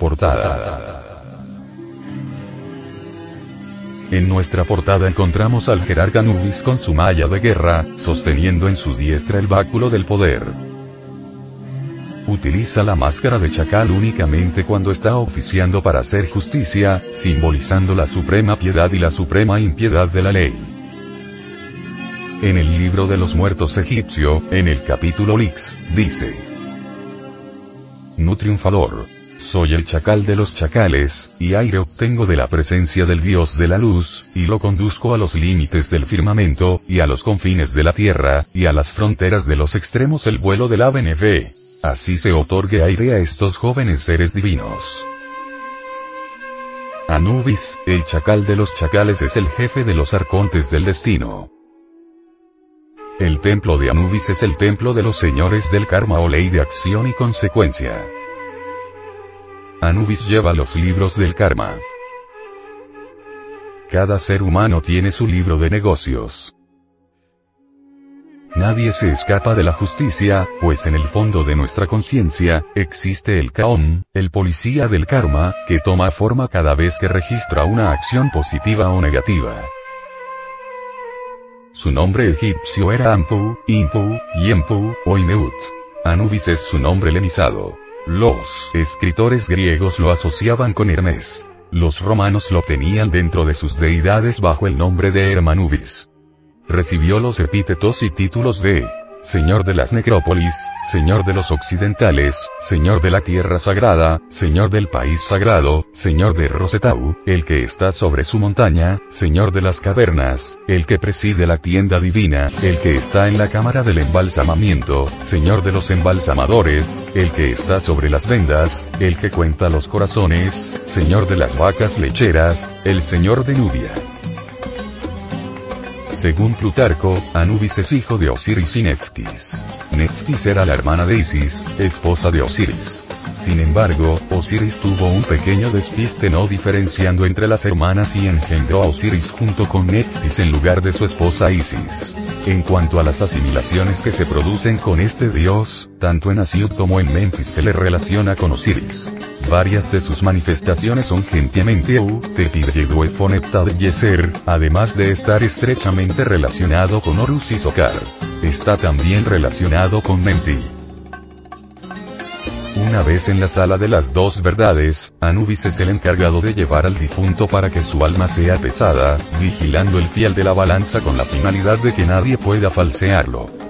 Portada. En nuestra portada encontramos al jerarca Anubis con su malla de guerra, sosteniendo en su diestra el báculo del poder. Utiliza la máscara de chacal únicamente cuando está oficiando para hacer justicia, simbolizando la suprema piedad y la suprema impiedad de la ley. En el libro de los muertos egipcio, en el capítulo Lix, dice. Nu triunfador. Soy el chacal de los chacales, y aire obtengo de la presencia del Dios de la luz, y lo conduzco a los límites del firmamento, y a los confines de la tierra, y a las fronteras de los extremos el vuelo del ABNV. Así se otorgue aire a estos jóvenes seres divinos. Anubis, el chacal de los chacales es el jefe de los arcontes del destino. El templo de Anubis es el templo de los señores del karma o ley de acción y consecuencia. Anubis lleva los libros del karma. Cada ser humano tiene su libro de negocios. Nadie se escapa de la justicia, pues en el fondo de nuestra conciencia, existe el Kaon, el policía del karma, que toma forma cada vez que registra una acción positiva o negativa. Su nombre egipcio era Ampu, Impu, Yempu, o Ineut. Anubis es su nombre lemisado. Los escritores griegos lo asociaban con Hermes. Los romanos lo tenían dentro de sus deidades bajo el nombre de Hermanubis. Recibió los epítetos y títulos de Señor de las necrópolis, Señor de los occidentales, Señor de la tierra sagrada, Señor del país sagrado, Señor de Rosetau, el que está sobre su montaña, Señor de las cavernas, el que preside la tienda divina, el que está en la cámara del embalsamamiento, Señor de los embalsamadores, el que está sobre las vendas, el que cuenta los corazones, Señor de las vacas lecheras, el Señor de Nubia. Según Plutarco, Anubis es hijo de Osiris y Neftis. Neftis era la hermana de Isis, esposa de Osiris. Sin embargo, Osiris tuvo un pequeño despiste no diferenciando entre las hermanas y engendró a Osiris junto con Neftis en lugar de su esposa Isis. En cuanto a las asimilaciones que se producen con este dios, tanto en Asiut como en Memphis se le relaciona con Osiris. Varias de sus manifestaciones son gentiamente u, Yeser, además de estar estrechamente relacionado con Horus y Sokar. Está también relacionado con Menti. Una vez en la sala de las dos verdades, Anubis es el encargado de llevar al difunto para que su alma sea pesada, vigilando el fiel de la balanza con la finalidad de que nadie pueda falsearlo.